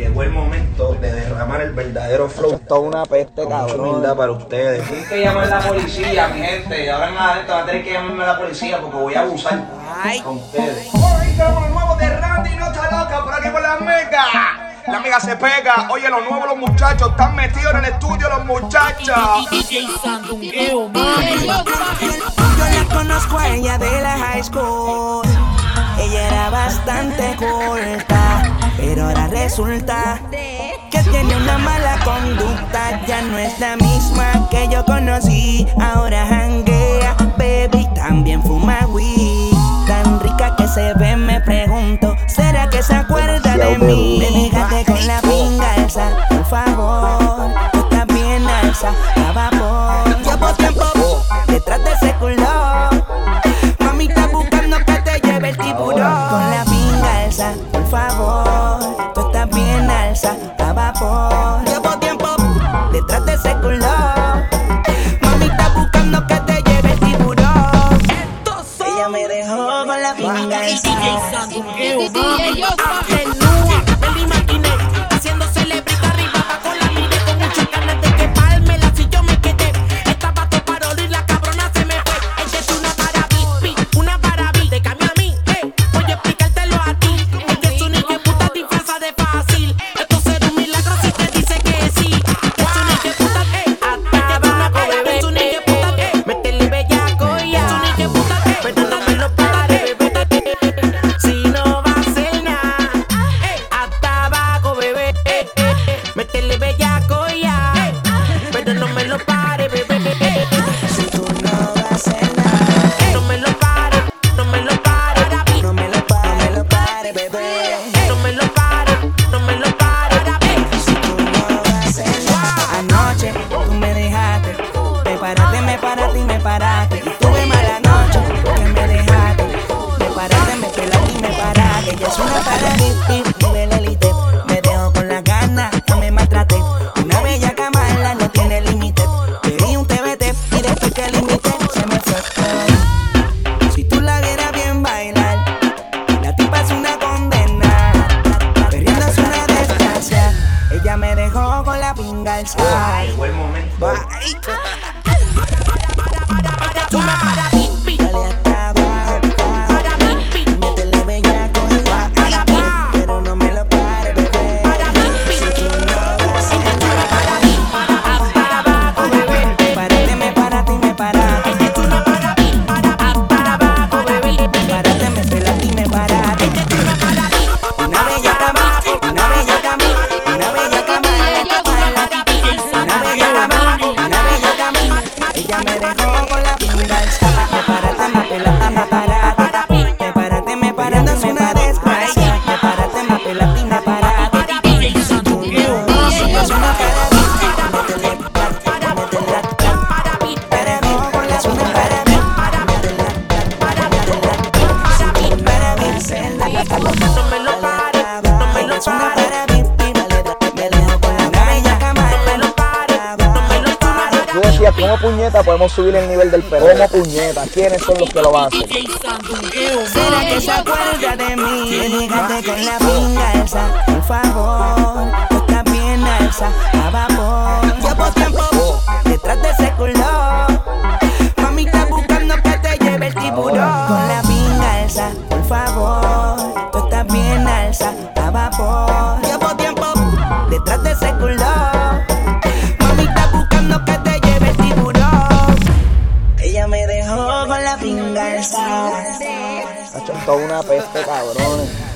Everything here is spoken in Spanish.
Llegó el momento de derramar el verdadero flow. Esto es una peste, Con cabrón. Humildad para ustedes. Tienen que llamar a la policía, mi gente. Y ahora en adelante va a tener que llamarme a la policía porque voy a abusar Ay. con ustedes. La. La amiga se pega, oye los nuevos los muchachos, están metidos en el estudio los muchachos. Yo la conozco a ella de la high school. resulta que tiene una mala conducta. Ya no es la misma que yo conocí. Ahora janguea, baby, también fuma weed. Tan rica que se ve, me pregunto, ¿será que se acuerda de mí? Ew, pinga oh, momento. Bye. día, ¿cómo puñeta podemos subir el nivel del perro? ¿Cómo puñeta? ¿Quiénes son los que lo hacen? Será que se acuerda de mí, llegaste con la pinga esa, por favor, está bien alza, a vapor, llevo tiempo detrás de ese culo, mami está buscando que te lleve el ah, tiburón, con la pinga alza, por favor, tú estás bien alza, a vapor. Achantó una peste cabrón.